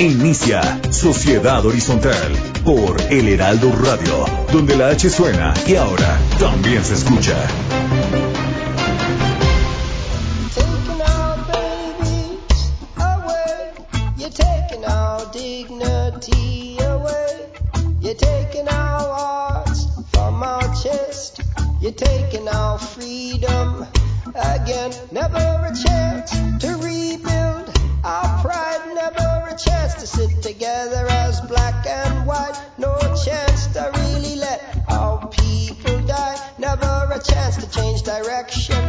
Inicia Sociedad Horizontal por El Heraldo Radio, donde la H suena y ahora también se escucha. You're taking our hearts from our chest. You're taking our freedom again. Never a chance to rebuild our pride. Never a chance to sit together as black and white. No chance to really let our people die. Never a chance to change direction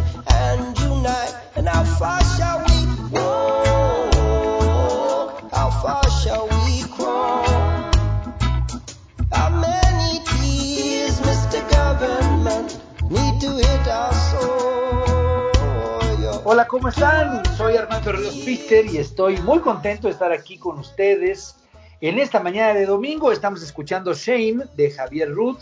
Hola, ¿cómo están? Soy Armando Ríos Peter y estoy muy contento de estar aquí con ustedes. En esta mañana de domingo estamos escuchando Shame de Javier Ruth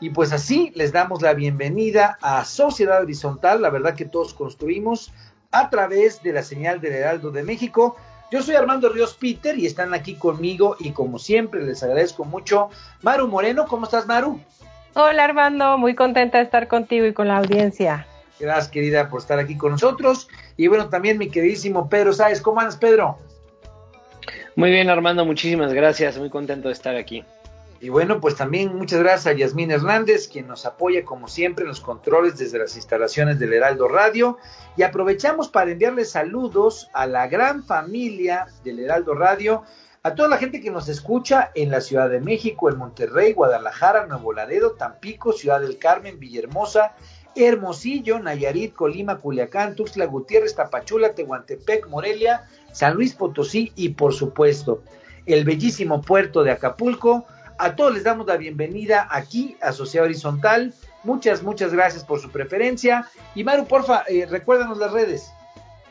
y pues así les damos la bienvenida a Sociedad Horizontal, la verdad que todos construimos a través de la señal del Heraldo de México. Yo soy Armando Ríos Peter y están aquí conmigo y como siempre les agradezco mucho. Maru Moreno, ¿cómo estás Maru? Hola Armando, muy contenta de estar contigo y con la audiencia. Gracias querida por estar aquí con nosotros. Y bueno, también mi queridísimo Pedro Sáez, ¿cómo andas Pedro? Muy bien, Armando, muchísimas gracias. Muy contento de estar aquí. Y bueno, pues también muchas gracias a Yasmín Hernández, quien nos apoya como siempre en los controles desde las instalaciones del Heraldo Radio. Y aprovechamos para enviarles saludos a la gran familia del Heraldo Radio, a toda la gente que nos escucha en la Ciudad de México, en Monterrey, Guadalajara, Nuevo Laredo, Tampico, Ciudad del Carmen, Villahermosa, Hermosillo, Nayarit, Colima, Culiacán, Tuxtla Gutiérrez, Tapachula, Tehuantepec, Morelia, San Luis Potosí y por supuesto el bellísimo puerto de Acapulco. A todos les damos la bienvenida aquí a Sociedad Horizontal. Muchas, muchas gracias por su preferencia. Y Maru, porfa, eh, recuérdanos las redes.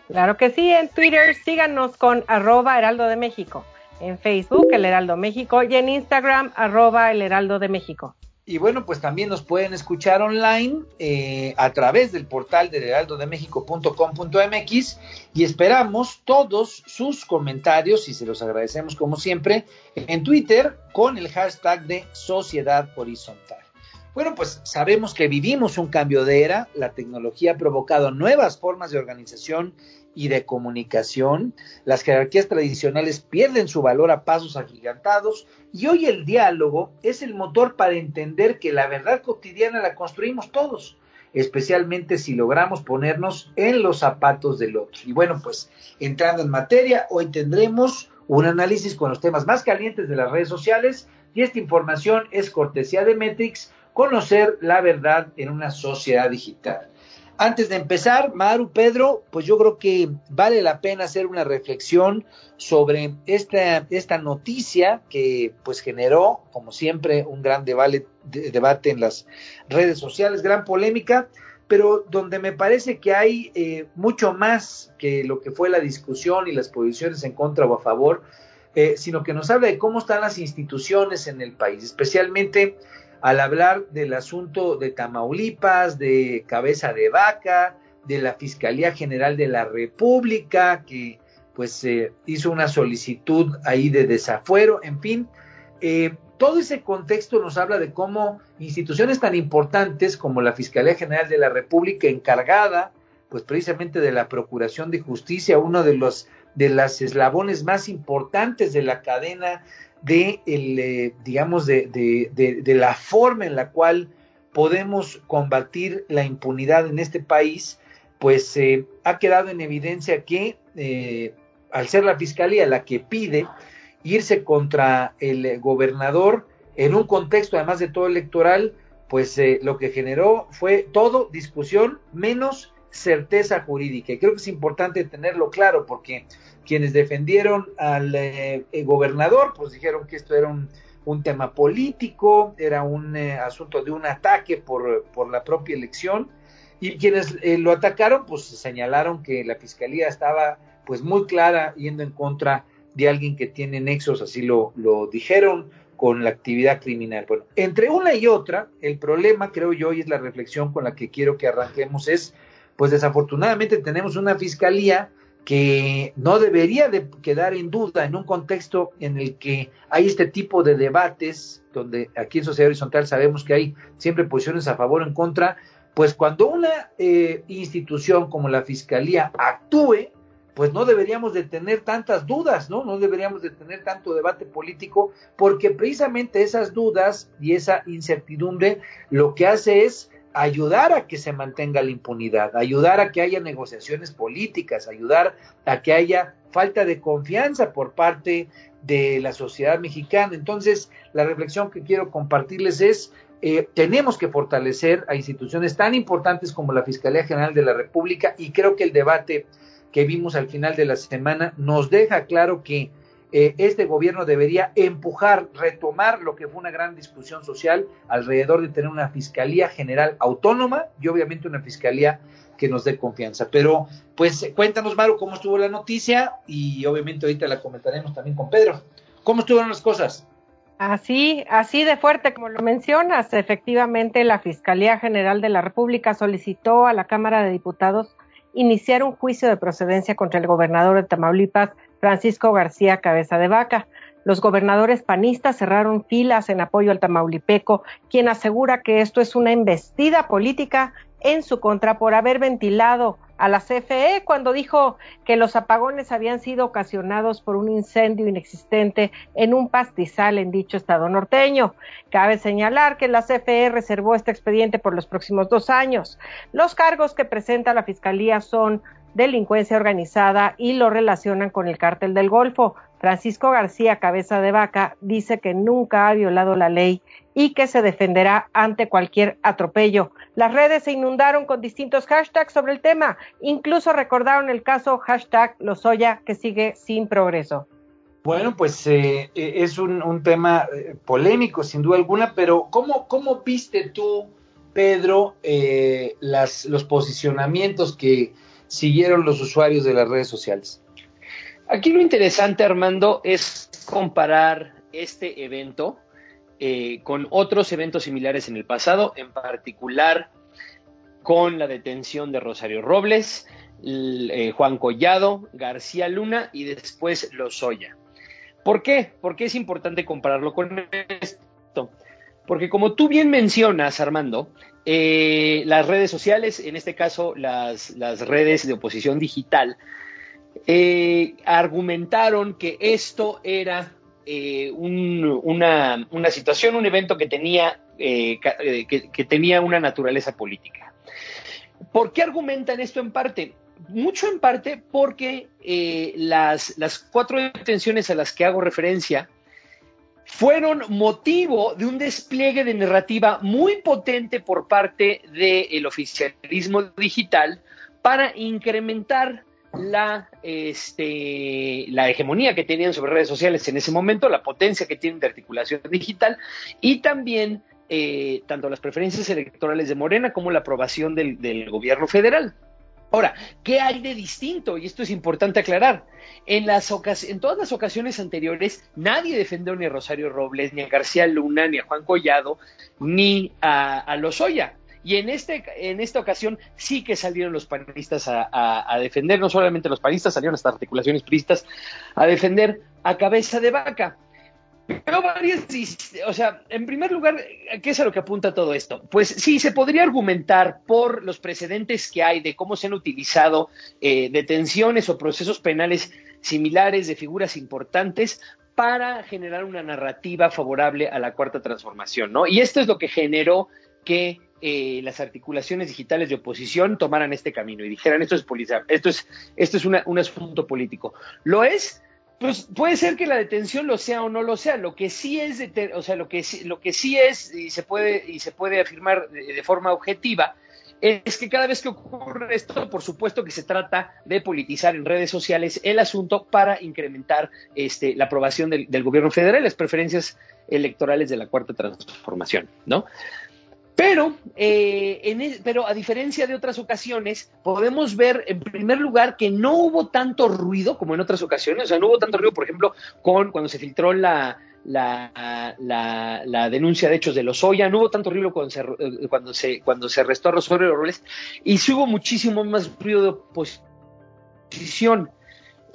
Claro que sí, en Twitter síganos con arroba Heraldo de México, en Facebook El Heraldo México y en Instagram arroba El Heraldo de México. Y bueno, pues también nos pueden escuchar online eh, a través del portal del heraldodemexico.com.mx y esperamos todos sus comentarios y se los agradecemos como siempre en Twitter con el hashtag de Sociedad Horizontal. Bueno, pues sabemos que vivimos un cambio de era, la tecnología ha provocado nuevas formas de organización y de comunicación, las jerarquías tradicionales pierden su valor a pasos agigantados. Y hoy el diálogo es el motor para entender que la verdad cotidiana la construimos todos, especialmente si logramos ponernos en los zapatos del otro. Y bueno, pues entrando en materia, hoy tendremos un análisis con los temas más calientes de las redes sociales. Y esta información es cortesía de Metrix, conocer la verdad en una sociedad digital. Antes de empezar, Maru, Pedro, pues yo creo que vale la pena hacer una reflexión sobre esta, esta noticia que pues generó, como siempre, un gran debate, de, debate en las redes sociales, gran polémica, pero donde me parece que hay eh, mucho más que lo que fue la discusión y las posiciones en contra o a favor, eh, sino que nos habla de cómo están las instituciones en el país, especialmente al hablar del asunto de Tamaulipas, de cabeza de vaca, de la Fiscalía General de la República, que pues eh, hizo una solicitud ahí de desafuero, en fin, eh, todo ese contexto nos habla de cómo instituciones tan importantes como la Fiscalía General de la República, encargada pues precisamente de la Procuración de Justicia, uno de los de las eslabones más importantes de la cadena de, el, eh, digamos, de, de, de, la forma en la cual podemos combatir la impunidad en este país, pues eh, ha quedado en evidencia que eh, al ser la fiscalía la que pide irse contra el gobernador en un contexto además de todo electoral, pues lo que generó fue todo discusión menos certeza jurídica. Y creo que es importante tenerlo claro porque quienes defendieron al eh, gobernador, pues dijeron que esto era un, tema político, era un eh, asunto de un ataque por, por, la propia elección, y quienes eh, lo atacaron, pues señalaron que la fiscalía estaba pues muy clara yendo en contra de alguien que tiene nexos, así lo, lo dijeron, con la actividad criminal. Bueno, entre una y otra, el problema, creo yo, y es la reflexión con la que quiero que arranquemos, es, pues desafortunadamente tenemos una fiscalía que no debería de quedar en duda en un contexto en el que hay este tipo de debates, donde aquí en Sociedad Horizontal sabemos que hay siempre posiciones a favor o en contra, pues cuando una eh, institución como la Fiscalía actúe, pues no deberíamos de tener tantas dudas, ¿no? No deberíamos de tener tanto debate político, porque precisamente esas dudas y esa incertidumbre lo que hace es ayudar a que se mantenga la impunidad, ayudar a que haya negociaciones políticas, ayudar a que haya falta de confianza por parte de la sociedad mexicana. Entonces, la reflexión que quiero compartirles es, eh, tenemos que fortalecer a instituciones tan importantes como la Fiscalía General de la República y creo que el debate que vimos al final de la semana nos deja claro que eh, este gobierno debería empujar, retomar lo que fue una gran discusión social alrededor de tener una fiscalía general autónoma y obviamente una fiscalía que nos dé confianza. Pero pues cuéntanos, Maru, cómo estuvo la noticia y obviamente ahorita la comentaremos también con Pedro. ¿Cómo estuvieron las cosas? Así, así de fuerte como lo mencionas, efectivamente la Fiscalía General de la República solicitó a la Cámara de Diputados iniciar un juicio de procedencia contra el gobernador de Tamaulipas, Francisco García Cabeza de Vaca. Los gobernadores panistas cerraron filas en apoyo al tamaulipeco, quien asegura que esto es una embestida política en su contra por haber ventilado a la CFE cuando dijo que los apagones habían sido ocasionados por un incendio inexistente en un pastizal en dicho estado norteño. Cabe señalar que la CFE reservó este expediente por los próximos dos años. Los cargos que presenta la Fiscalía son delincuencia organizada y lo relacionan con el cártel del Golfo. Francisco García Cabeza de Vaca dice que nunca ha violado la ley y que se defenderá ante cualquier atropello. Las redes se inundaron con distintos hashtags sobre el tema, incluso recordaron el caso hashtag Lozoya que sigue sin progreso. Bueno, pues eh, eh, es un, tema eh, polémico sin duda alguna, pero ¿cómo, cómo viste tú, Pedro, las, los posicionamientos que, siguieron los usuarios de las redes sociales. Aquí lo interesante, Armando, es comparar este evento eh, con otros eventos similares en el pasado, en particular con la detención de Rosario Robles, eh, Juan Collado, García Luna y después Lozoya. ¿Por qué? Porque es importante compararlo con esto. Porque como tú bien mencionas, Armando, eh, las redes sociales, en este caso las, redes de oposición digital, eh, argumentaron que esto era eh, una, situación, un evento que tenía, que, tenía una naturaleza política. ¿Por qué argumentan esto en parte? Mucho en parte porque las, las cuatro detenciones a las que hago referencia fueron motivo de un despliegue de narrativa muy potente por parte del oficialismo digital para incrementar la, este, la hegemonía que tenían sobre redes sociales en ese momento, la potencia que tienen de articulación digital y también eh, tanto las preferencias electorales de Morena como la aprobación del, del gobierno federal. Ahora, ¿qué hay de distinto? Y esto es importante aclarar. En, las en todas las ocasiones anteriores, nadie defendió ni a Rosario Robles, ni a García Luna, ni a Juan Collado, ni a, a Lozoya. Y en, este, en esta ocasión sí que salieron los panistas a, defender, no solamente los panistas, salieron hasta articulaciones priistas a defender a cabeza de vaca. Pero varias, o sea, en primer lugar, ¿qué es a lo que apunta todo esto? Pues sí, se podría argumentar por los precedentes que hay de cómo se han utilizado eh, detenciones o procesos penales similares, de figuras importantes para generar una narrativa favorable a la cuarta transformación, ¿no? Y esto es lo que generó que eh, las articulaciones digitales de oposición tomaran este camino y dijeran esto es polizar, esto es, esto es un asunto político. Lo es, pues puede ser que la detención lo sea o no lo sea. Lo que sí es, o sea, lo que lo que sí es y se puede y se puede afirmar de forma objetiva es que cada vez que ocurre esto, por supuesto que se trata de politizar en redes sociales el asunto para incrementar este, la aprobación del, gobierno federal, las preferencias electorales de la cuarta transformación, ¿no? Pero, eh, en pero a diferencia de otras ocasiones, podemos ver en primer lugar que no hubo tanto ruido como en otras ocasiones. O sea, no hubo tanto ruido, por ejemplo, con cuando se filtró la, la, la, denuncia de hechos de Lozoya, no hubo tanto ruido cuando se, eh, cuando se, cuando se arrestó a Rosario Robles, y sí hubo muchísimo más ruido de oposición.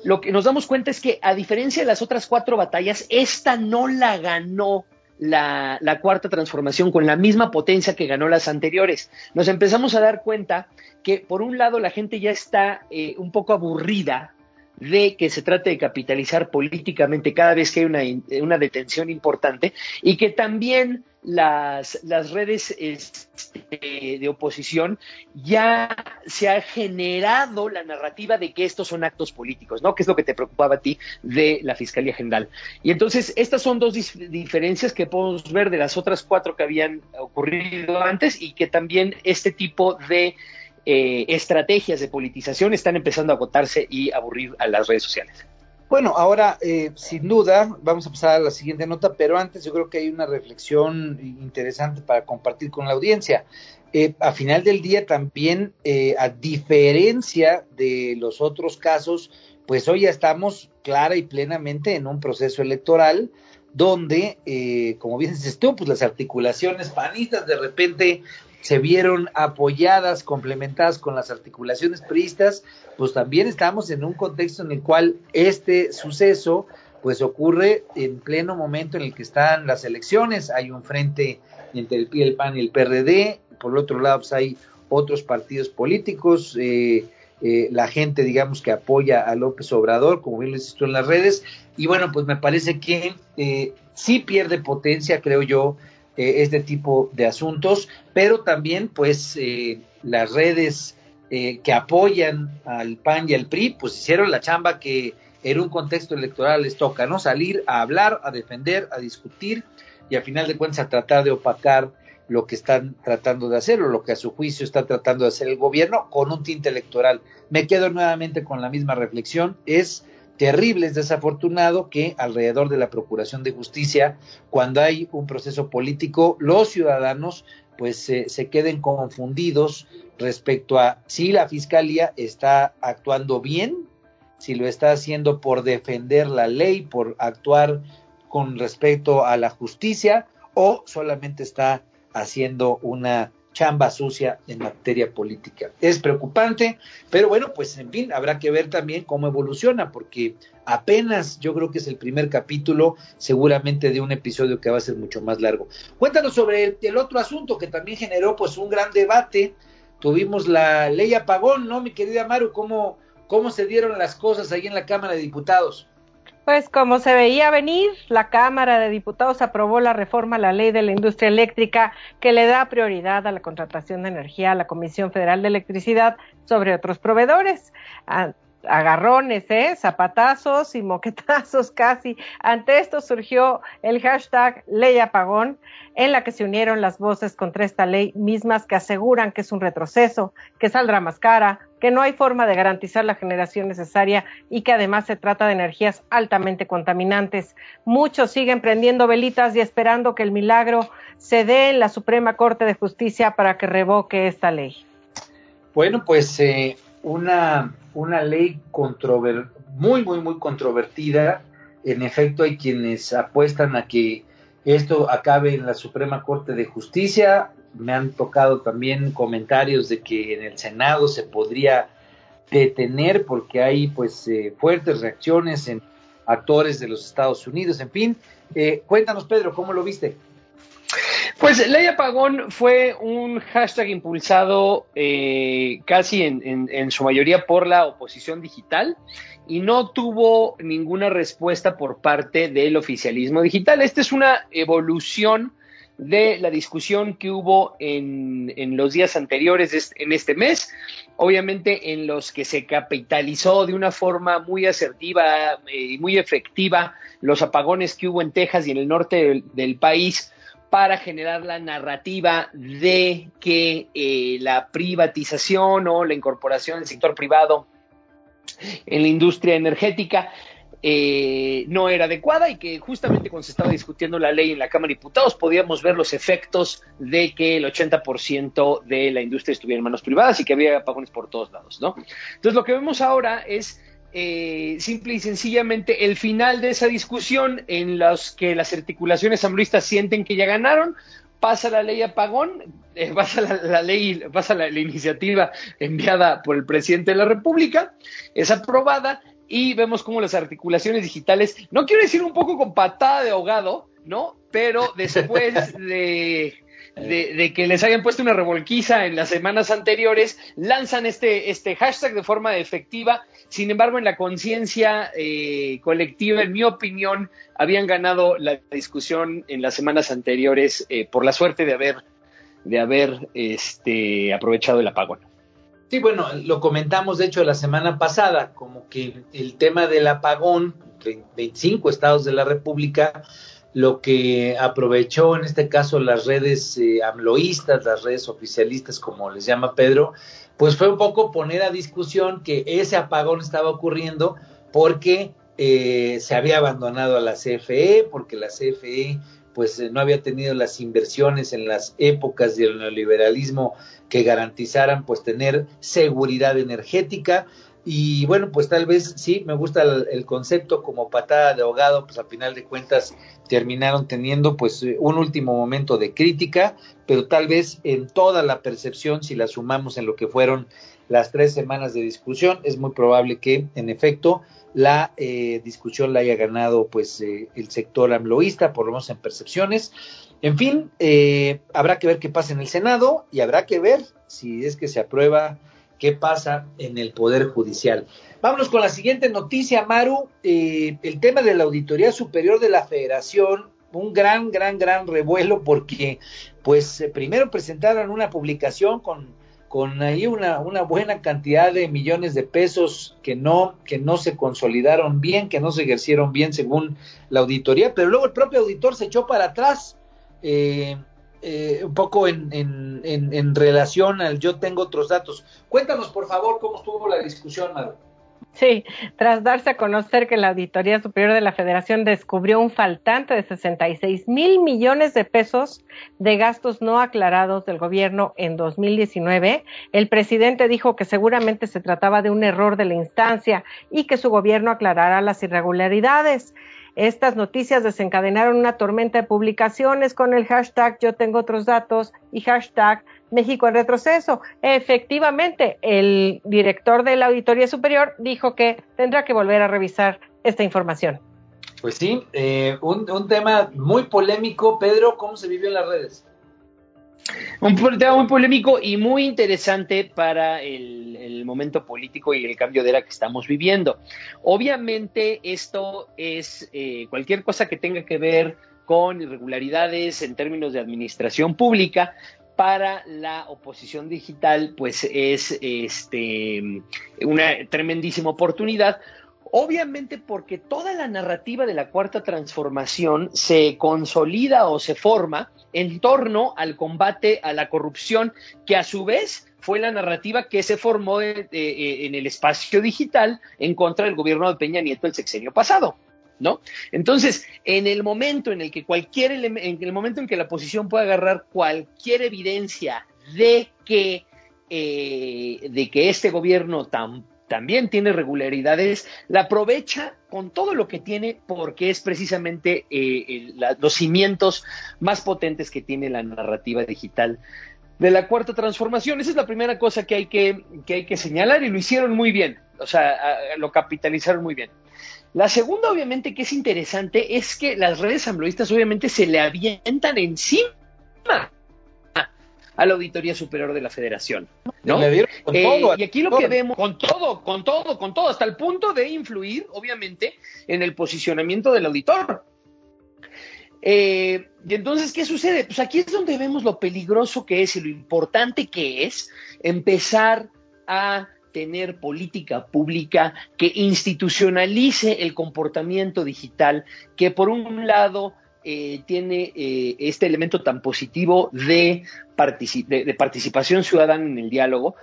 Lo que nos damos cuenta es que, a diferencia de las otras cuatro batallas, esta no la ganó la, cuarta transformación con la misma potencia que ganó las anteriores. Nos empezamos a dar cuenta que, por un lado, la gente ya está eh, un poco aburrida de que se trate de capitalizar políticamente cada vez que hay una, una detención importante y que también las, las redes este, de oposición ya se ha generado la narrativa de que estos son actos políticos, ¿no? Que es lo que te preocupaba a ti de la Fiscalía General. Y entonces, estas son dos diferencias que podemos ver de las otras cuatro que habían ocurrido antes y que también este tipo de eh, estrategias de politización están empezando a agotarse y aburrir a las redes sociales. Bueno, ahora, eh, sin duda, vamos a pasar a la siguiente nota, pero antes yo creo que hay una reflexión interesante para compartir con la audiencia. Eh, a final del día también, a diferencia de los otros casos, pues hoy ya estamos clara y plenamente en un proceso electoral donde, como bien dices tú, pues las articulaciones panistas de repente se vieron apoyadas, complementadas con las articulaciones priistas, pues también estamos en un contexto en el cual este suceso pues ocurre en pleno momento en el que están las elecciones, hay un frente entre el, el PAN y el PRD, por otro lado pues hay otros partidos políticos, eh, eh, la gente digamos que apoya a López Obrador, como bien lo insisto en las redes, y bueno, pues me parece que eh, sí pierde potencia, creo yo, eh, este tipo de asuntos, pero también pues eh, las redes eh, que apoyan al PAN y al PRI pues hicieron la chamba que en un contexto electoral les toca, ¿no? Salir a hablar, a defender, a discutir y a final de cuentas a tratar de opacar lo que están tratando de hacer o lo que a su juicio está tratando de hacer el gobierno con un tinte electoral. Me quedo nuevamente con la misma reflexión, es terrible, es desafortunado que alrededor de la Procuración de Justicia, cuando hay un proceso político, los ciudadanos pues se queden confundidos respecto a si la Fiscalía está actuando bien, si lo está haciendo por defender la ley, por actuar con respecto a la justicia o solamente está haciendo una chamba sucia en materia política. Es preocupante, pero bueno, pues en fin, habrá que ver también cómo evoluciona, porque apenas yo creo que es el primer capítulo, seguramente de un episodio que va a ser mucho más largo. Cuéntanos sobre el, otro asunto que también generó pues un gran debate. Tuvimos la ley apagón, ¿no, mi querida Maru? ¿Cómo, cómo se dieron las cosas ahí en la Cámara de Diputados? Pues como se veía venir, la Cámara de Diputados aprobó la reforma a la ley de la industria eléctrica que le da prioridad a la contratación de energía a la Comisión Federal de Electricidad sobre otros proveedores agarrones, ¿eh? zapatazos y moquetazos casi. Ante esto surgió el hashtag Ley Apagón, en la que se unieron las voces contra esta ley mismas que aseguran que es un retroceso, que saldrá más cara, que no hay forma de garantizar la generación necesaria y que además se trata de energías altamente contaminantes. Muchos siguen prendiendo velitas y esperando que el milagro se dé en la Suprema Corte de Justicia para que revoque esta ley. Bueno, pues eh, una una ley muy, muy, muy controvertida. En efecto, hay quienes apuestan a que esto acabe en la Suprema Corte de Justicia. Me han tocado también comentarios de que en el Senado se podría detener porque hay pues eh, fuertes reacciones en actores de los Estados Unidos. En fin, eh, cuéntanos Pedro, ¿cómo lo viste? Pues Ley Apagón fue un hashtag impulsado eh, casi en, su mayoría por la oposición digital y no tuvo ninguna respuesta por parte del oficialismo digital. Esta es una evolución de la discusión que hubo en, los días anteriores en este mes, obviamente en los que se capitalizó de una forma muy asertiva eh, y muy efectiva los apagones que hubo en Texas y en el norte del, país para generar la narrativa de que eh, la privatización o la incorporación del sector privado en la industria energética eh, no era adecuada y que justamente cuando se estaba discutiendo la ley en la Cámara de Diputados podíamos ver los efectos de que el 80% de la industria estuviera en manos privadas y que había apagones por todos lados, ¿no? Entonces lo que vemos ahora es eh, simple y sencillamente el final de esa discusión en los que las articulaciones ambristas sienten que ya ganaron, pasa la ley apagón, eh, pasa la, ley, pasa la, iniciativa enviada por el presidente de la República, es aprobada y vemos cómo las articulaciones digitales, no quiero decir un poco con patada de ahogado, ¿no? Pero después de, de, que les hayan puesto una revolquiza en las semanas anteriores, lanzan este, este hashtag de forma efectiva. Sin embargo, en la conciencia eh, colectiva, en mi opinión, habían ganado la discusión en las semanas anteriores eh, por la suerte de haber, de haber este, aprovechado el apagón. Sí, bueno, lo comentamos de hecho la semana pasada, como que el tema del apagón, 25 estados de la República, lo que aprovechó en este caso las redes eh, amloístas, las redes oficialistas, como les llama Pedro, pues fue un poco poner a discusión que ese apagón estaba ocurriendo porque eh, se había abandonado a la CFE, porque la CFE pues eh, no había tenido las inversiones en las épocas del neoliberalismo que garantizaran pues tener seguridad energética. Y bueno pues tal vez sí me gusta el, concepto como patada de ahogado pues al final de cuentas terminaron teniendo pues eh, un último momento de crítica pero tal vez en toda la percepción si la sumamos en lo que fueron las tres semanas de discusión es muy probable que en efecto la eh, discusión la haya ganado pues eh, el sector amloísta, por lo menos en percepciones. En fin, eh, habrá que ver qué pasa en el Senado y habrá que ver si es que se aprueba qué pasa en el Poder Judicial. Vámonos con la siguiente noticia, Maru. el tema de la Auditoría Superior de la Federación, un gran, gran, gran revuelo porque, pues, primero presentaron una publicación con con ahí una, buena cantidad de millones de pesos que no, que no se consolidaron bien, que no se ejercieron bien según la auditoría, pero luego el propio auditor se echó para atrás, eh, eh, un poco en, en, en, en, relación al yo tengo otros datos. Cuéntanos, por favor, cómo estuvo la discusión, Maru. Sí, tras darse a conocer que la Auditoría Superior de la Federación descubrió un faltante de 66 mil millones de pesos de gastos no aclarados del gobierno en 2019, el presidente dijo que seguramente se trataba de un error de la instancia y que su gobierno aclarará las irregularidades. Estas noticias desencadenaron una tormenta de publicaciones con el hashtag yo tengo otros datos y hashtag México en retroceso. Efectivamente, el director de la Auditoría Superior dijo que tendrá que volver a revisar esta información. Pues sí, eh, un, tema muy polémico. Pedro, ¿cómo se vivió en las redes? Un tema muy polémico y muy interesante para el, momento político y el cambio de era que estamos viviendo. Obviamente esto es eh, cualquier cosa que tenga que ver con irregularidades en términos de administración pública, para la oposición digital, pues es este, una tremendísima oportunidad. Obviamente porque toda la narrativa de la cuarta transformación se consolida o se forma en torno al combate a la corrupción, que a su vez fue la narrativa que se formó en el espacio digital en contra del gobierno de Peña Nieto el sexenio pasado. ¿No? Entonces, en el momento en el que cualquier en el momento en que la oposición pueda agarrar cualquier evidencia de que eh, de que este gobierno también tiene regularidades, la aprovecha con todo lo que tiene porque es precisamente eh, los cimientos más potentes que tiene la narrativa digital de la cuarta transformación. Esa es la primera cosa que hay que, que, hay que señalar y lo hicieron muy bien, o sea, lo capitalizaron muy bien. La segunda, obviamente, que es interesante, es que las redes ambloístas obviamente se le avientan encima a la Auditoría Superior de la Federación. ¿no? Le dieron con Eh, todo, y aquí lo que vemos, con todo, con todo, con todo, hasta el punto de influir, obviamente, en el posicionamiento del auditor. Eh, y entonces, ¿qué sucede? Pues aquí es donde vemos lo peligroso que es y lo importante que es empezar a tener política pública que institucionalice el comportamiento digital, que por un lado eh, tiene eh, este elemento tan positivo de, partici- de- de participación ciudadana en el diálogo,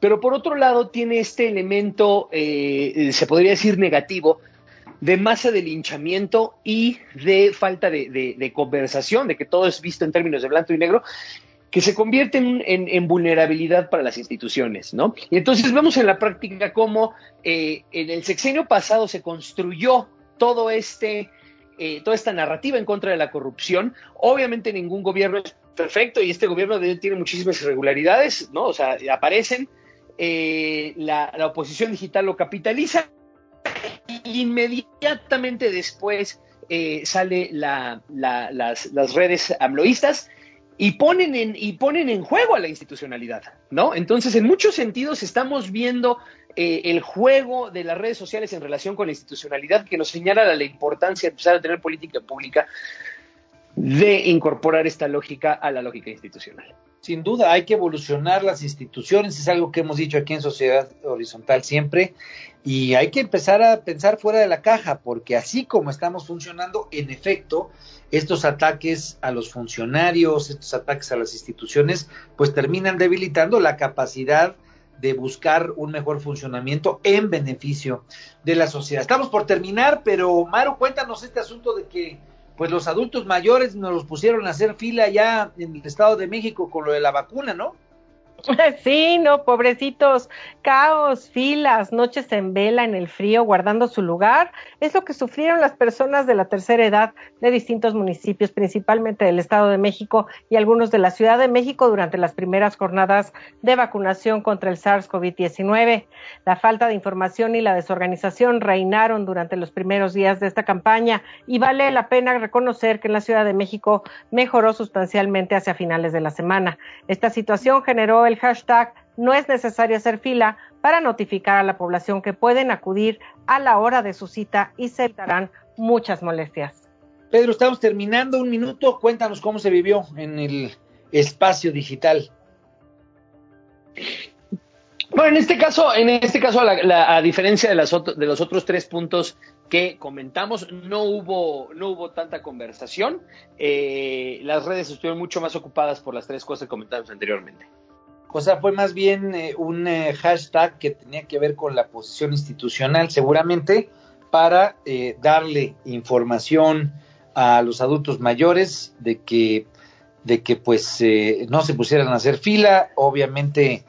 pero por otro lado tiene este elemento, eh, se podría decir negativo, de masa de linchamiento y de falta de- de conversación, de que todo es visto en términos de blanco y negro, que se convierte en, en- en vulnerabilidad para las instituciones, ¿no? Y entonces vemos en la práctica cómo eh, en el sexenio pasado se construyó todo este, eh, toda esta narrativa en contra de la corrupción. Obviamente ningún gobierno es perfecto y este gobierno tiene muchísimas irregularidades, ¿no? O sea, aparecen, eh, la, la oposición digital lo capitaliza y inmediatamente después eh, sale la- la- las, las redes amloístas y ponen, en, y ponen en juego a la institucionalidad, ¿no? Entonces, en muchos sentidos estamos viendo eh, el juego de las redes sociales en relación con la institucionalidad que nos señala la importancia de empezar a tener política pública de incorporar esta lógica a la lógica institucional. Sin duda, hay que evolucionar las instituciones, es algo que hemos dicho aquí en Sociedad Horizontal siempre, y hay que empezar a pensar fuera de la caja, porque así como estamos funcionando, en efecto, estos ataques a los funcionarios, estos ataques a las instituciones, pues terminan debilitando la capacidad de buscar un mejor funcionamiento en beneficio de la sociedad. Estamos por terminar, pero Maro, cuéntanos este asunto de que pues los adultos mayores nos los pusieron a hacer fila ya en el Estado de México con lo de la vacuna, ¿no? Sí, no, pobrecitos, caos, filas, noches en vela en el frío, guardando su lugar, es lo que sufrieron las personas de la tercera edad de distintos municipios, principalmente del Estado de México y algunos de la Ciudad de México durante las primeras jornadas de vacunación contra el SARS-CoV-19. La falta de información y la desorganización reinaron durante los primeros días de esta campaña y vale la pena reconocer que en la Ciudad de México mejoró sustancialmente hacia finales de la semana. Esta situación generó el hashtag no es necesario hacer fila para notificar a la población que pueden acudir a la hora de su cita y se evitarán muchas molestias. Pedro, estamos terminando un minuto. Cuéntanos cómo se vivió en el espacio digital. Bueno, en este caso, en este caso, la- la- a diferencia de, las de los otros tres puntos que comentamos, no hubo, no hubo tanta conversación. Eh, las redes estuvieron mucho más ocupadas por las tres cosas que comentamos anteriormente. O sea, fue más bien eh, un eh, hashtag que tenía que ver con la posición institucional, seguramente, para eh, darle información a los adultos mayores de que, de que pues eh, no se pusieran a hacer fila. Obviamente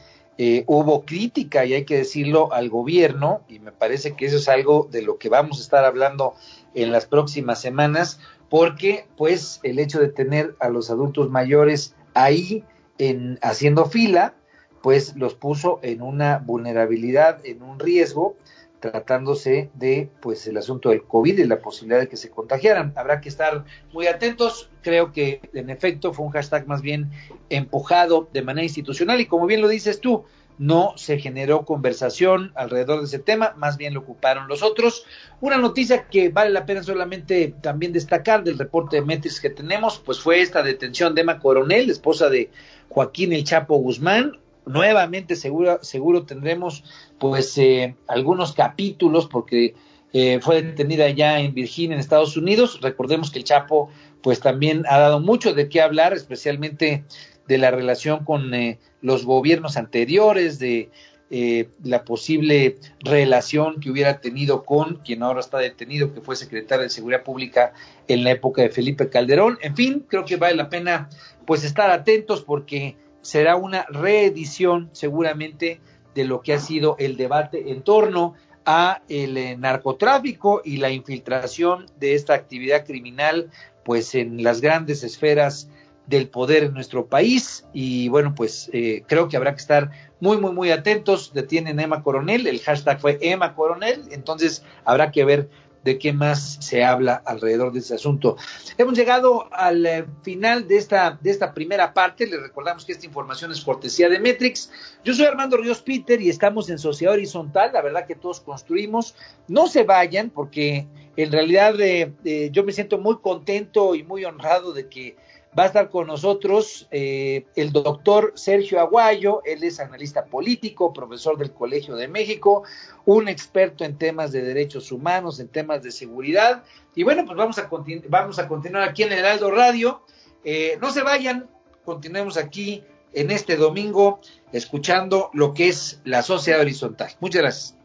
hubo crítica, y hay que decirlo, al gobierno, y me parece que eso es algo de lo que vamos a estar hablando en las próximas semanas, porque pues el hecho de tener a los adultos mayores ahí en haciendo fila, pues los puso en una vulnerabilidad, en un riesgo, tratándose de pues el asunto del COVID y la posibilidad de que se contagiaran. Habrá que estar muy atentos. Creo que en efecto fue un hashtag más bien empujado de manera institucional y como bien lo dices tú, no se generó conversación alrededor de ese tema, más bien lo ocuparon los otros. Una noticia que vale la pena solamente también destacar del reporte de Metis que tenemos, pues fue esta detención de Emma Coronel, esposa de Joaquín El Chapo Guzmán. Nuevamente seguro, seguro tendremos pues eh, algunos capítulos porque eh, fue detenida ya en Virginia, en Estados Unidos. Recordemos que el Chapo pues también ha dado mucho de qué hablar, especialmente de la relación con eh, los gobiernos anteriores, de eh, la posible relación que hubiera tenido con quien ahora está detenido, que fue secretario de Seguridad Pública en la época de Felipe Calderón. En fin, creo que vale la pena pues estar atentos porque será una reedición seguramente de lo que ha sido el debate en torno a el eh, narcotráfico y la infiltración de esta actividad criminal pues en las grandes esferas del poder en nuestro país y bueno pues eh, creo que habrá que estar muy muy muy atentos detienen Emma Coronel el hashtag fue Emma Coronel entonces habrá que ver de qué más se habla alrededor de ese asunto. Hemos llegado al eh, final de esta, de esta primera parte. Les recordamos que esta información es cortesía de Metrix. Yo soy Armando Ríos Peter y estamos en Sociedad Horizontal. La verdad que todos construimos. No se vayan porque en realidad eh, eh, yo me siento muy contento y muy honrado de que Va a estar con nosotros eh, el doctor Sergio Aguayo, él es analista político, profesor del Colegio de México, un experto en temas de derechos humanos, en temas de seguridad. Y bueno, pues vamos a, vamos a continuar aquí en el Heraldo Radio. Eh, no se vayan, continuemos aquí en este domingo escuchando lo que es la sociedad horizontal. Muchas gracias.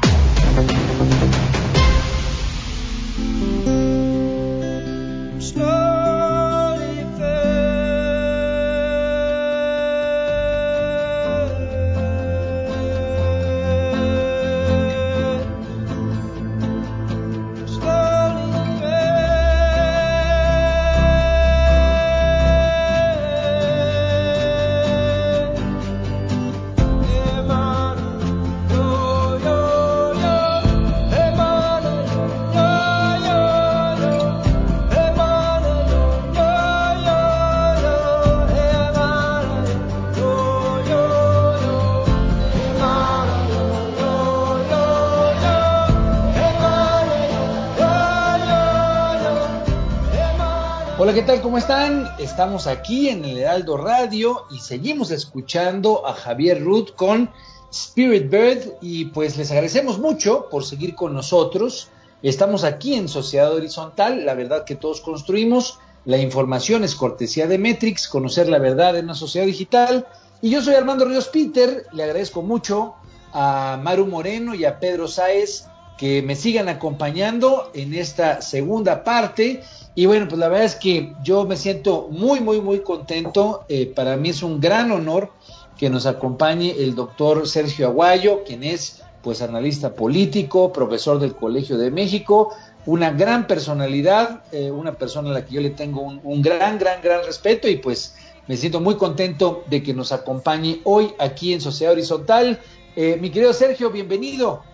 ¿Qué tal? ¿Cómo están? Estamos aquí en el Heraldo Radio y seguimos escuchando a Javier Ruth con Spirit Bird y pues les agradecemos mucho por seguir con nosotros. Estamos aquí en Sociedad Horizontal, la verdad que todos construimos. La información es cortesía de Metrix, conocer la verdad en una sociedad digital. Y yo soy Armando Ríos Peter, le agradezco mucho a Maru Moreno y a Pedro Sáez que me sigan acompañando en esta segunda parte y bueno, pues la verdad es que yo me siento muy, muy, muy contento. Eh, para mí es un gran honor que nos acompañe el doctor Sergio Aguayo, quien es pues analista político, profesor del Colegio de México, una gran personalidad, eh, una persona a la que yo le tengo un, gran, gran, gran respeto y pues me siento muy contento de que nos acompañe hoy aquí en Sociedad Horizontal. Eh, mi querido Sergio, bienvenido.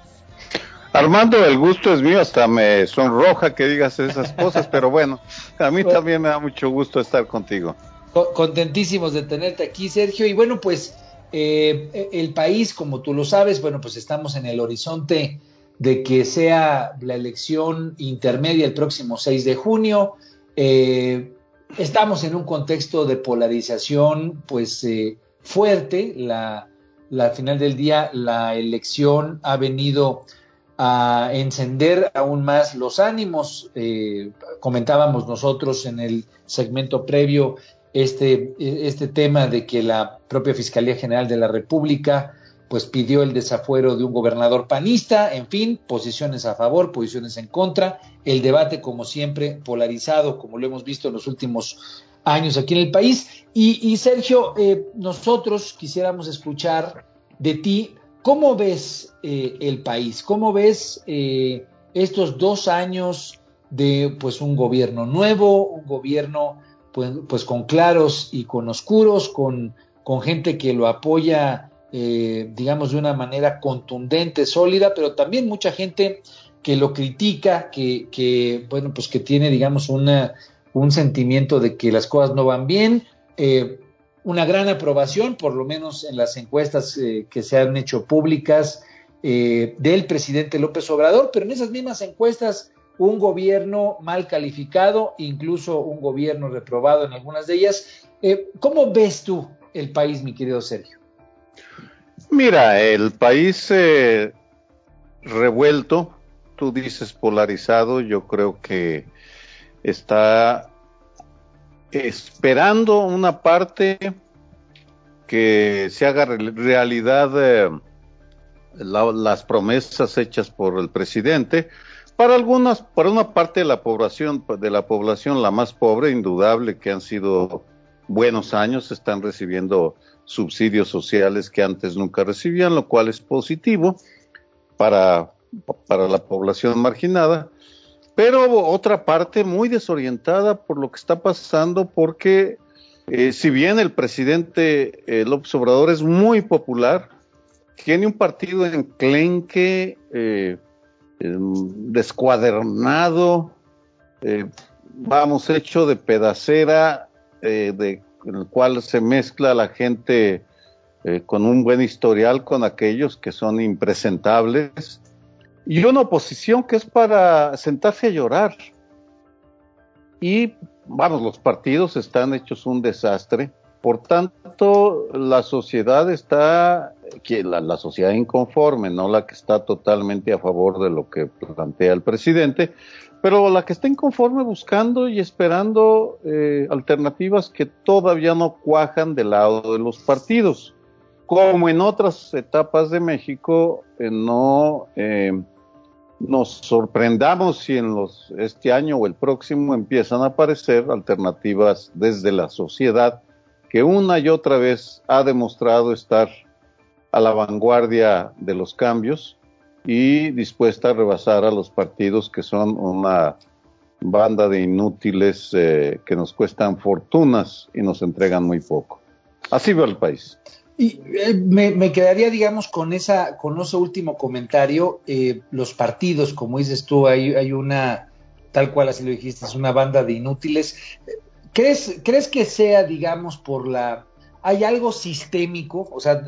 Armando, el gusto es mío, hasta me sonroja que digas esas cosas, pero bueno, a mí también me da mucho gusto estar contigo. Contentísimos de tenerte aquí, Sergio. Y bueno, pues eh, el país, como tú lo sabes, bueno, pues estamos en el horizonte de que sea la elección intermedia el próximo 6 de junio. Eh, estamos en un contexto de polarización, pues eh, fuerte. La, la final del día, la elección ha venido a encender aún más los ánimos. Eh, comentábamos nosotros en el segmento previo este, este tema de que la propia Fiscalía General de la República pues pidió el desafuero de un gobernador panista, en fin, posiciones a favor, posiciones en contra, el debate como siempre polarizado, como lo hemos visto en los últimos años aquí en el país. Y, Sergio, eh, nosotros quisiéramos escuchar de ti ¿Cómo ves eh, el país? ¿Cómo ves eh, estos dos años de pues un gobierno nuevo, un gobierno pues, pues con claros y con oscuros, con, con gente que lo apoya, eh, digamos, de una manera contundente, sólida, pero también mucha gente que lo critica, que, que bueno, pues que tiene, digamos, un sentimiento de que las cosas no van bien una gran aprobación, por lo menos en las encuestas eh, que se han hecho públicas eh, del presidente López Obrador, pero en esas mismas encuestas un gobierno mal calificado, incluso un gobierno reprobado en algunas de ellas. Eh, ¿Cómo ves tú el país, mi querido Sergio? Mira, el país revuelto, tú dices polarizado, yo creo que está esperando una parte que se haga realidad eh, las promesas hechas por el presidente. Para algunas, para una parte de la población, de la población la más pobre, indudable que han sido buenos años, están recibiendo subsidios sociales que antes nunca recibían, lo cual es positivo para, para la población marginada. Pero otra parte muy desorientada por lo que está pasando, porque eh, si bien el presidente eh, López Obrador es muy popular, tiene un partido enclenque, eh, descuadernado, vamos, hecho de pedacera, de, en el cual se mezcla la gente con un buen historial con aquellos que son impresentables y una oposición que es para sentarse a llorar. Y vamos, los partidos están hechos un desastre. Por tanto, la sociedad está, la, sociedad inconforme, no la que está totalmente a favor de lo que plantea el presidente, pero la que está inconforme buscando y esperando eh, alternativas que todavía no cuajan del lado de los partidos. Como en otras etapas de México, eh, no eh, nos sorprendamos si en los, este año o el próximo empiezan a aparecer alternativas desde la sociedad que una y otra vez ha demostrado estar a la vanguardia de los cambios y dispuesta a rebasar a los partidos que son una banda de inútiles eh, que nos cuestan fortunas y nos entregan muy poco. Así va el país. Y eh, me, quedaría, digamos, con esa, con ese último comentario. Eh, los partidos, como dices tú, hay, una, tal cual así lo dijiste, es una banda de inútiles. ¿Crees, ¿Crees que sea, digamos, por la... ¿Hay algo sistémico? O sea,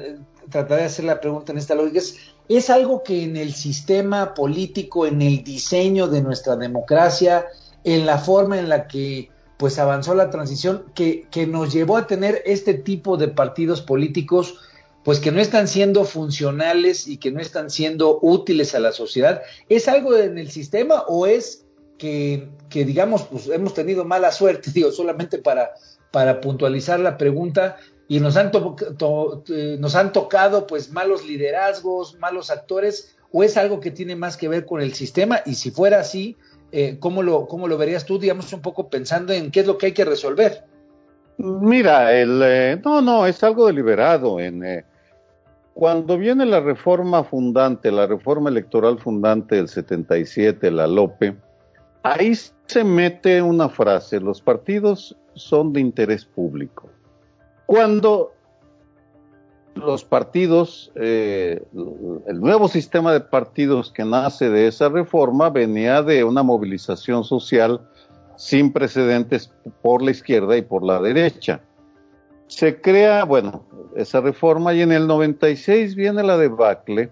trataré de hacer la pregunta en esta lógica. ¿Es, ¿Es algo que en el sistema político, en el diseño de nuestra democracia, en la forma en la que pues avanzó la transición que, que nos llevó a tener este tipo de partidos políticos pues que no están siendo funcionales y que no están siendo útiles a la sociedad. ¿Es algo en el sistema o es que, que digamos, pues hemos tenido mala suerte, digo, solamente para, para puntualizar la pregunta, y nos han, eh, nos han tocado pues malos liderazgos, malos actores, o es algo que tiene más que ver con el sistema, y si fuera así, eh, ¿cómo, lo, ¿cómo lo verías tú, digamos, un poco pensando en qué es lo que hay que resolver? Mira, el, eh, no, no, es algo deliberado. Eh, cuando viene la reforma fundante, la reforma electoral fundante del 77, la LOPE, ahí se mete una frase, los partidos son de interés público. Cuando los partidos, eh, el nuevo sistema de partidos que nace de esa reforma venía de una movilización social sin precedentes por la izquierda y por la derecha. Se crea, bueno, esa reforma y en el 96 viene la debacle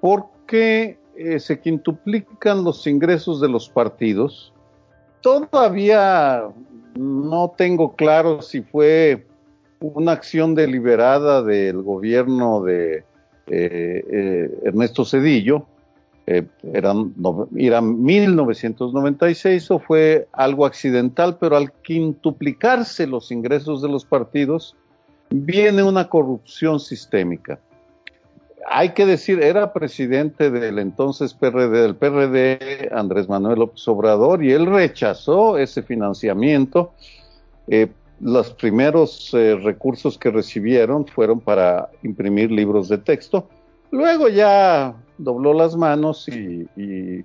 porque eh, se quintuplican los ingresos de los partidos. Todavía no tengo claro si fue una acción deliberada del gobierno de eh, eh, Ernesto Cedillo, eh, eran, no, 1996 o fue algo accidental, pero al quintuplicarse los ingresos de los partidos, viene una corrupción sistémica. Hay que decir, era presidente del entonces PRD, del PRD, Andrés Manuel López Obrador, y él rechazó ese financiamiento. Eh, los primeros eh, recursos que recibieron fueron para imprimir libros de texto. Luego ya dobló las manos y,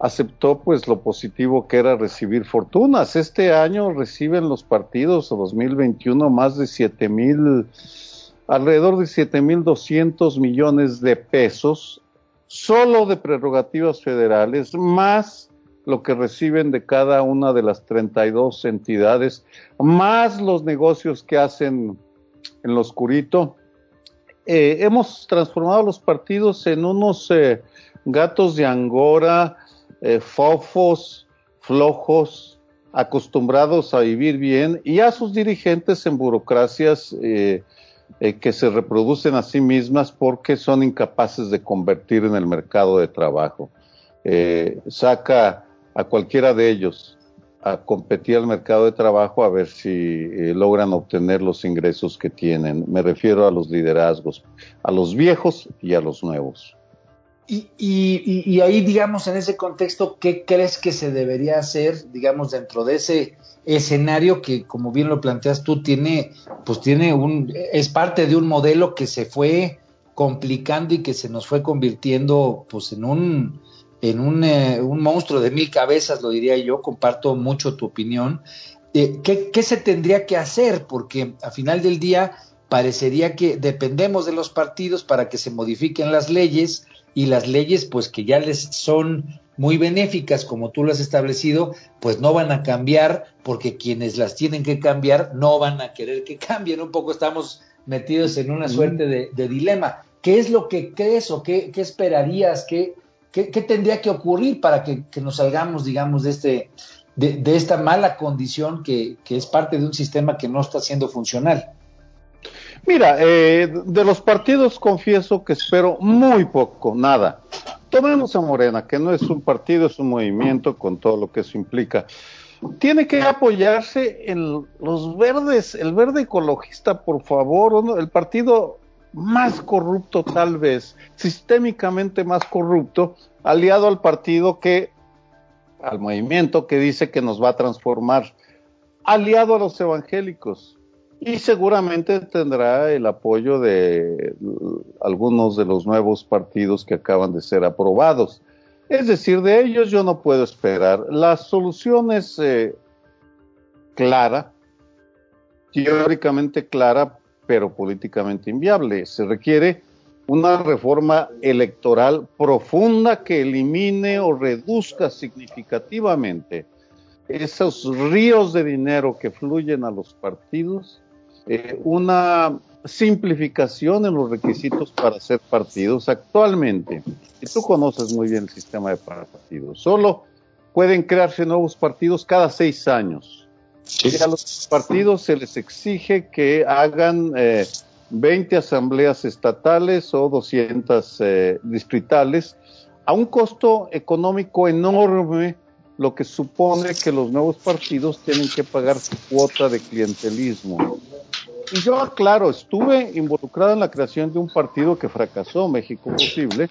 aceptó pues lo positivo que era recibir fortunas. Este año reciben los partidos 2021 más de 7 mil, alrededor de 7 mil 200 millones de pesos solo de prerrogativas federales, más lo que reciben de cada una de las 32 entidades, más los negocios que hacen en lo oscurito. Eh, hemos transformado los partidos en unos eh, gatos de angora, eh, fofos, flojos, acostumbrados a vivir bien y a sus dirigentes en burocracias que se reproducen a sí mismas porque son incapaces de convertir en el mercado de trabajo. saca a cualquiera de ellos a competir al mercado de trabajo a ver si eh, logran obtener los ingresos que tienen. Me refiero a los liderazgos, a los viejos y a los nuevos. Y, y, y, ahí, digamos, en ese contexto, ¿qué crees que se debería hacer, digamos, dentro de ese escenario que, como bien lo planteas tú, tiene, pues tiene un, es parte de un modelo que se fue complicando y que se nos fue convirtiendo, pues, en un, en un, eh, un monstruo de mil cabezas, lo diría yo, comparto mucho tu opinión. Eh, ¿qué, ¿Qué se tendría que hacer? Porque a final del día parecería que dependemos de los partidos para que se modifiquen las leyes y las leyes pues que ya les son muy benéficas como tú lo has establecido, pues no van a cambiar porque quienes las tienen que cambiar no van a querer que cambien. Un poco estamos metidos en una suerte de, dilema. ¿Qué es lo que crees o qué, qué esperarías? Qué, qué, tendría que ocurrir para que, nos salgamos, digamos, de, este, de, esta mala condición que, que es parte de un sistema que no está siendo funcional? Mira, eh, de los partidos confieso que espero muy poco, nada. Tomemos a Morena, que no es un partido, es un movimiento con todo lo que eso implica. Tiene que apoyarse en los verdes, el verde ecologista, por favor, el partido más corrupto tal vez, sistémicamente más corrupto, aliado al partido que, al movimiento que dice que nos va a transformar, aliado a los evangélicos y seguramente tendrá el apoyo de algunos de los nuevos partidos que acaban de ser aprobados. Es decir, de ellos yo no puedo esperar. La solución es eh, clara, teóricamente clara, pero políticamente inviable. Se requiere una reforma electoral profunda que elimine o reduzca significativamente esos ríos de dinero que fluyen a los partidos eh, una simplificación en los requisitos para ser partidos actualmente. Y tú conoces muy bien el sistema de partidos. Solo pueden crearse nuevos partidos cada seis años. Y a los partidos se les exige que hagan 20 eh, asambleas estatales o 200 eh, distritales a un costo económico enorme, lo que supone que los nuevos partidos tienen que pagar su cuota de clientelismo. Y yo aclaro, estuve involucrado en la creación de un partido que fracasó, México Posible,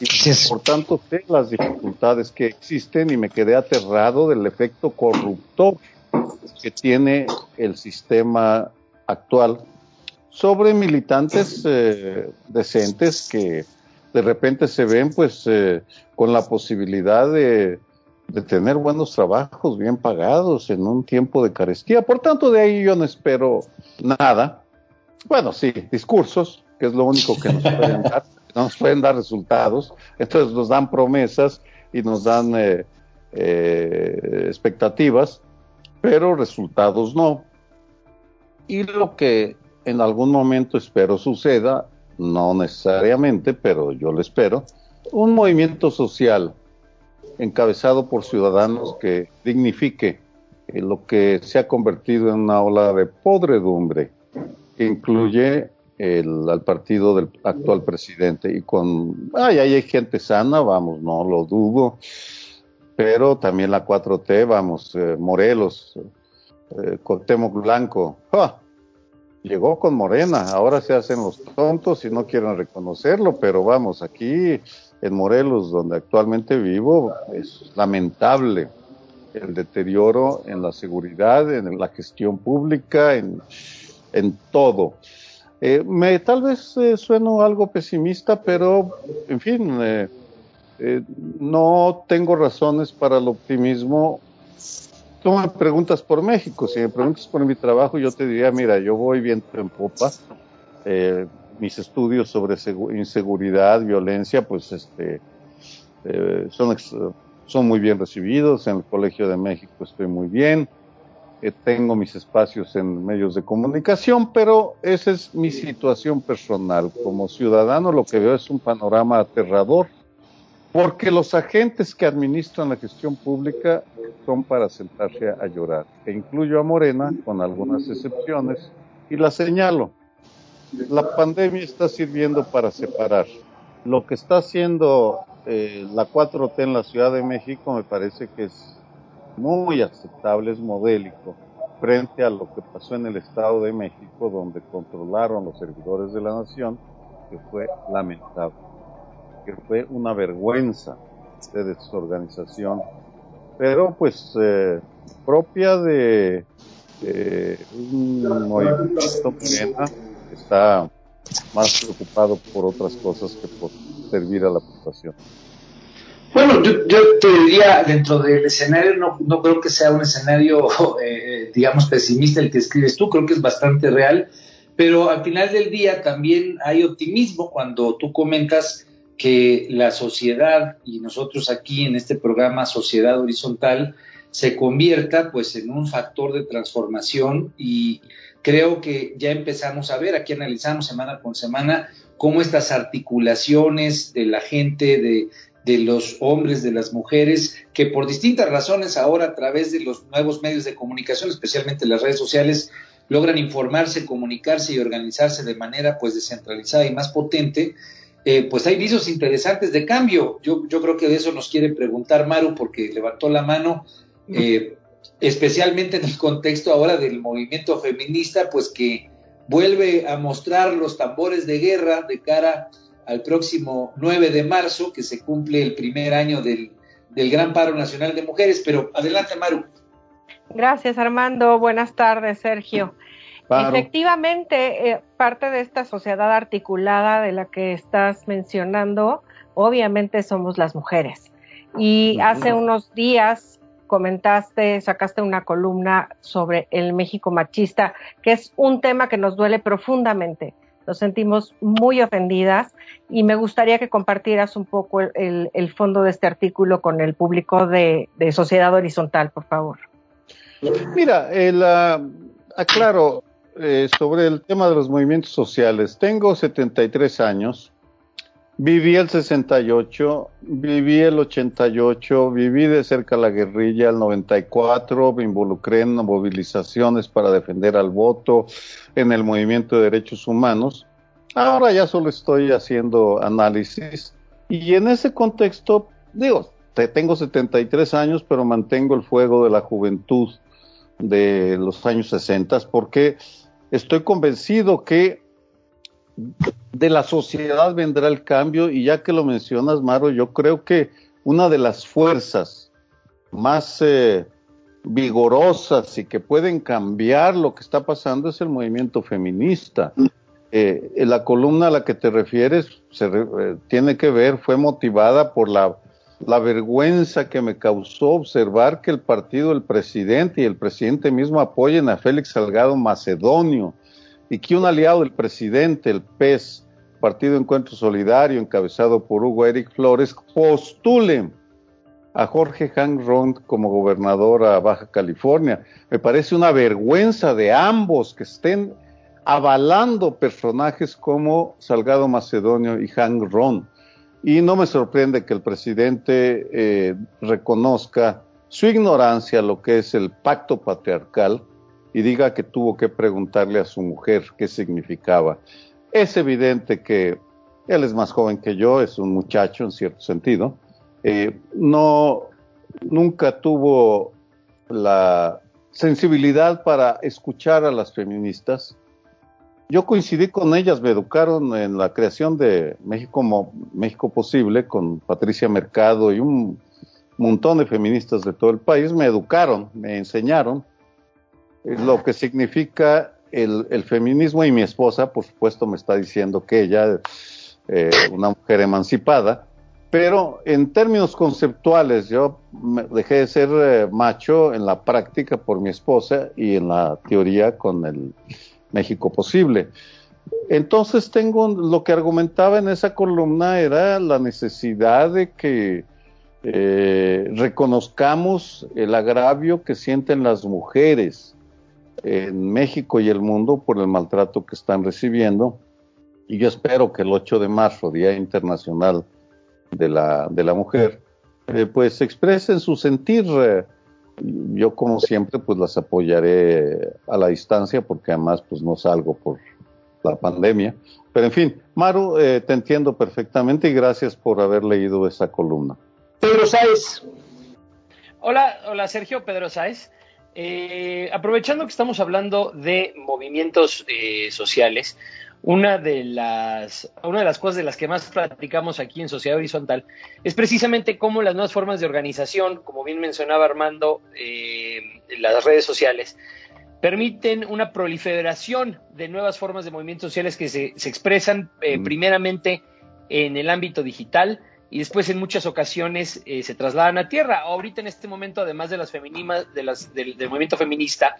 y por tanto sé las dificultades que existen y me quedé aterrado del efecto corruptor que tiene el sistema actual sobre militantes eh, decentes que de repente se ven pues eh, con la posibilidad de tener buenos trabajos bien pagados en un tiempo de carestía. Por tanto, de ahí yo no espero nada. Bueno, sí, discursos, que es lo único que nos pueden dar, nos pueden dar resultados. Entonces nos dan promesas y nos dan eh, expectativas, pero resultados no. Y lo que en algún momento espero suceda, no necesariamente, pero yo lo espero, un movimiento social encabezado por ciudadanos que dignifique eh, lo que se ha convertido en una ola de podredumbre que incluye el, al partido del actual presidente y con, ay, hay gente sana, vamos, no lo dudo, pero también la 4T, vamos, eh, Morelos, eh, Blanco, llegó con Morena, ahora se hacen los tontos y no quieren reconocerlo, pero vamos, aquí en Morelos, donde actualmente vivo, es lamentable el deterioro en la seguridad, en la gestión pública, en, todo. Eh, me, tal vez eh, sueno algo pesimista, pero en fin, eh, no tengo razones para el optimismo. Tú me preguntas por México, si me preguntas por mi trabajo, yo te diría, mira, yo voy bien en popa mis estudios sobre inseguridad, violencia, pues este, eh, son, son muy bien recibidos. En el Colegio de México estoy muy bien. Eh, tengo mis espacios en medios de comunicación, pero esa es mi situación personal. Como ciudadano lo que veo es un panorama aterrador, porque los agentes que administran la gestión pública son para sentarse a llorar. E incluyo a Morena, con algunas excepciones, y la señalo la pandemia está sirviendo para separar. Lo que está haciendo eh, la 4T en la Ciudad de México me parece que es muy aceptable, es modélico, frente a lo que pasó en el Estado de México, donde controlaron los servidores de la nación, que fue lamentable. Que fue una vergüenza de desorganización, pero pues eh, propia de, un movimiento que está más preocupado por otras cosas que por servir a la población. Bueno, yo, te diría, dentro del escenario, no, no creo que sea un escenario, eh, digamos, pesimista el que escribes tú, creo que es bastante real, pero al final del día también hay optimismo cuando tú comentas que la sociedad y nosotros aquí en este programa Sociedad Horizontal se convierta pues en un factor de transformación. Y creo que ya empezamos a ver, aquí analizamos semana con semana, cómo estas articulaciones de la gente, de, de los hombres, de las mujeres, que por distintas razones ahora a través de los nuevos medios de comunicación, especialmente las redes sociales, logran informarse, comunicarse y organizarse de manera pues descentralizada y más potente, eh, pues hay visos interesantes de cambio. Yo, yo creo que de eso nos quiere preguntar Maru porque levantó la mano, eh, especialmente en el contexto ahora del movimiento feminista, pues que vuelve a mostrar los tambores de guerra de cara al próximo 9 de marzo, que se cumple el primer año del, Gran Paro Nacional de Mujeres. Pero adelante, Maru. Gracias, Armando. Buenas tardes, Sergio. Efectivamente, eh, parte de esta sociedad articulada de la que estás mencionando, obviamente somos las mujeres. Y hace unos días comentaste, sacaste una columna sobre el México machista, que es un tema que nos duele profundamente nos sentimos muy ofendidas y me gustaría que compartieras un poco el, fondo de este artículo con el público de, Sociedad Horizontal, por favor. Mira, el, aclaro eh, sobre el tema de los movimientos sociales. Tengo 73 años, viví el 68, viví el 88, viví de cerca la guerrilla el 94, me involucré en movilizaciones para defender al voto, en el movimiento de derechos humanos. Ahora ya solo estoy haciendo análisis y en ese contexto, digo, tengo 73 años, pero mantengo el fuego de la juventud de los años 60 porque estoy convencido que de la sociedad vendrá el cambio y ya que lo mencionas, Maro, yo creo que una de las fuerzas más eh, vigorosas y que pueden cambiar lo que está pasando es el movimiento feminista. Eh, la columna a la que te refieres se eh, tiene que ver, fue motivada por la, la, vergüenza que me causó observar que el partido del presidente y el presidente mismo apoyen a Félix Salgado Macedonio y que un aliado del presidente, el PES, Partido Encuentro Solidario, encabezado por Hugo Eric Flores, postulen a Jorge Hank Ron como gobernador a Baja California. Me parece una vergüenza de ambos que estén avalando personajes como Salgado Macedonio y Hank Ron. Y no me sorprende que el presidente eh, reconozca su ignorancia lo que es el pacto patriarcal y diga que tuvo que preguntarle a su mujer qué significaba. Es evidente que él es más joven que yo, es un muchacho en cierto sentido, eh, no, nunca tuvo la sensibilidad para escuchar a las feministas. Yo coincidí con ellas, me educaron en la creación de México, México Posible con Patricia Mercado y un montón de feministas de todo el país, me educaron, me enseñaron lo que significa el, feminismo y mi esposa, por supuesto, me está diciendo que ella eh, una mujer emancipada, pero en términos conceptuales, yo dejé de ser eh, macho en la práctica por mi esposa y en la teoría con el México posible. Entonces tengo lo que argumentaba en esa columna era la necesidad de que eh, reconozcamos el agravio que sienten las mujeres en México y el mundo por el maltrato que están recibiendo. Y yo espero que el 8 de marzo, Día Internacional de la, de la mujer, eh, pues expresen su sentir. Eh, yo como siempre pues las apoyaré a la distancia porque además pues no salgo por la pandemia. Pero en fin, Maru, eh, te entiendo perfectamente y gracias por haber leído esa columna. Pedro Sáez. Hola, hola Sergio, Pedro Sáez. aprovechando que estamos hablando de movimientos sociales, una de las una de las cosas de las que más platicamos aquí en Sociedad Horizontal es precisamente cómo las nuevas formas de organización, como bien mencionaba Armando, eh, las redes sociales, permiten una proliferación de nuevas formas de movimientos sociales que se, se expresan eh, primeramente en el ámbito digital y después en muchas ocasiones eh, se trasladan a tierra. Ahorita en este momento, además de las femeninas, de las, del, del movimiento feminista,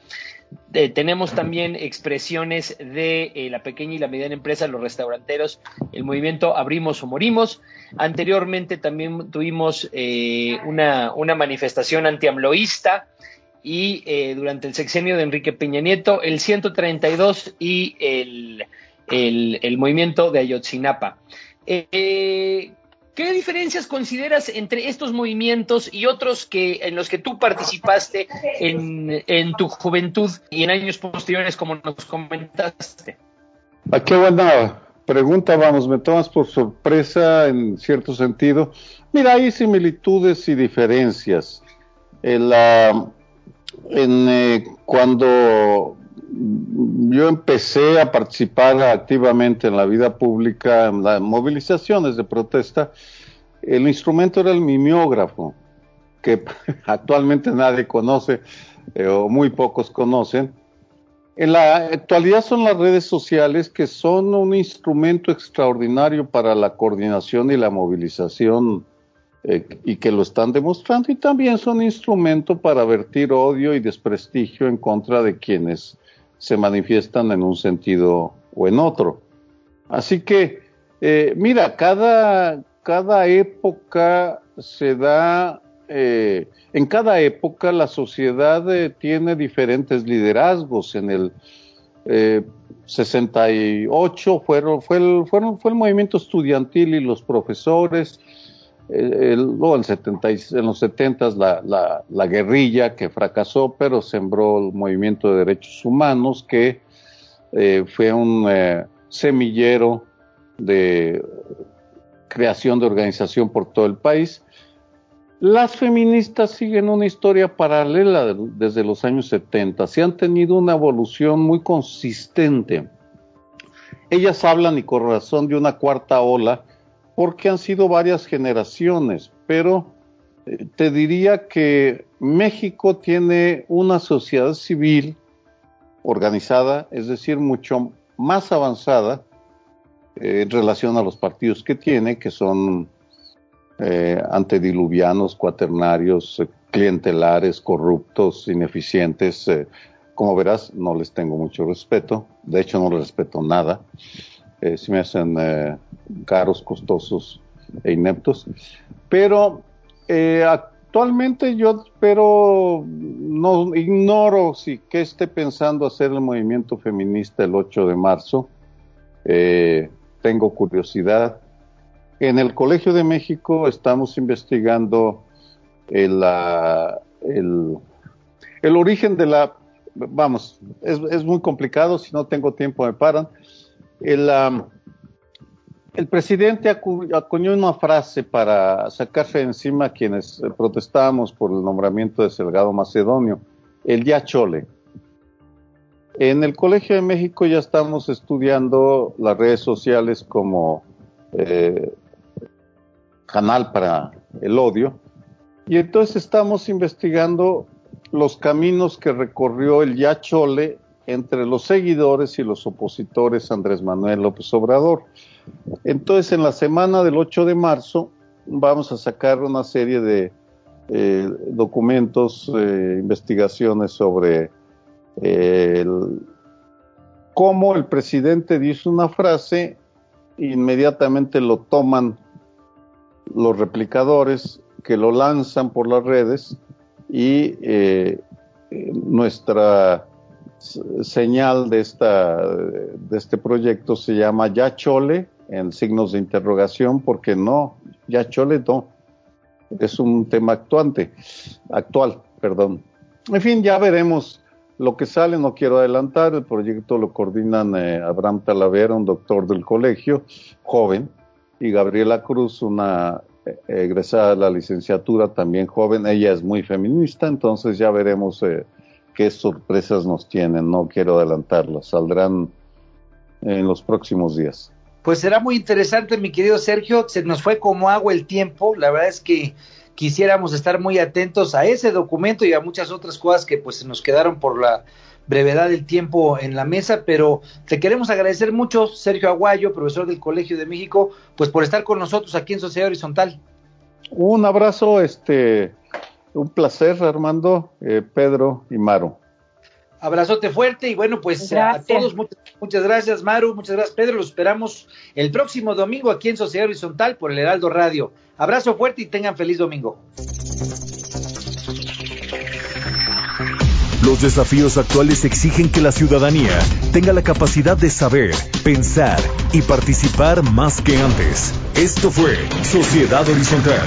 eh, tenemos también expresiones de eh, la pequeña y la mediana empresa, los restauranteros, el movimiento Abrimos o Morimos. Anteriormente también tuvimos eh, una, una manifestación antiamloísta y eh, durante el sexenio de Enrique Peña Nieto, el 132 y el, el, movimiento de Ayotzinapa. Eh, ¿Qué diferencias consideras entre estos movimientos y otros que en los que tú participaste en, tu juventud y en años posteriores, como nos comentaste? Ah, qué buena pregunta, vamos, me tomas por sorpresa en cierto sentido. Mira, hay similitudes y diferencias. En la, eh, cuando yo empecé a participar activamente en la vida pública, en las movilizaciones de protesta, el instrumento era el mimeógrafo, que actualmente nadie conoce eh, o muy pocos conocen. En la actualidad son las redes sociales que son un instrumento extraordinario para la coordinación y la movilización eh, y que lo están demostrando y también son instrumento para vertir odio y desprestigio en contra de quienes se manifiestan en un sentido o en otro. Así que, eh, mira, cada, cada época se da, eh, en cada época la sociedad eh, tiene diferentes liderazgos. En el 68 fueron, fue, el, fue el movimiento estudiantil y los profesores, el, en, 70, en, los 70 la, la, la, guerrilla que fracasó, pero sembró el movimiento de derechos humanos que eh, fue un eh, semillero de creación de organización por todo el país. Las feministas siguen una historia paralela desde los años 70, se han tenido una evolución muy consistente. Ellas hablan y con razón de una cuarta ola, porque han sido varias generaciones, pero eh, te diría que México tiene una sociedad civil organizada, es decir, mucho más avanzada eh, en relación a los partidos que tiene, que son eh, antediluvianos, cuaternarios, clientelares, corruptos, ineficientes. Como verás, no les tengo mucho respeto, de hecho no les respeto nada eh, se me hacen eh, caros, costosos e ineptos. Pero eh, actualmente yo espero, no ignoro si qué esté pensando hacer el movimiento feminista el 8 de marzo. Eh, tengo curiosidad. En el Colegio de México estamos investigando el, la, el, el origen de la, vamos, es, es muy complicado, si no tengo tiempo me paran, el, presidente acu acuñó una frase para sacarse encima a quienes protestábamos por el nombramiento de Salgado Macedonio, el ya chole. En el Colegio de México ya estamos estudiando las redes sociales como eh, canal para el odio y entonces estamos investigando los caminos que recorrió el ya chole entre los seguidores y los opositores Andrés Manuel López Obrador. Entonces, en la semana del 8 de marzo vamos a sacar una serie de eh, documentos, eh, investigaciones sobre eh, cómo el presidente dice una frase, inmediatamente lo toman los replicadores que lo lanzan por las redes y eh, nuestra señal de, esta, de este proyecto se llama Ya Chole, en signos de interrogación, porque no, Ya Chole no, es un tema actuante, actual, perdón. En fin, ya veremos lo que sale, no quiero adelantar, el proyecto lo coordinan eh, Abraham Talavera, un doctor del colegio, joven, y Gabriela Cruz, una eh, egresada de la licenciatura, también joven, ella es muy feminista, entonces ya veremos eh, qué sorpresas nos tienen, no quiero adelantarlas, saldrán en los próximos días. Pues será muy interesante, mi querido Sergio. Se nos fue como agua el tiempo. La verdad es que quisiéramos estar muy atentos a ese documento y a muchas otras cosas que pues nos quedaron por la brevedad del tiempo en la mesa, pero te queremos agradecer mucho, Sergio Aguayo, profesor del Colegio de México, pues por estar con nosotros aquí en Sociedad Horizontal. Un abrazo, este, un placer, Armando, eh, Pedro y Maru. Abrazote fuerte y bueno, pues a todos muchas, muchas, gracias, Maru, muchas gracias, Pedro. Los esperamos el próximo domingo aquí en Sociedad Horizontal por el Heraldo Radio. Abrazo fuerte y tengan feliz domingo. Los desafíos actuales exigen que la ciudadanía tenga la capacidad de saber, pensar y participar más que antes. Esto fue Sociedad Horizontal,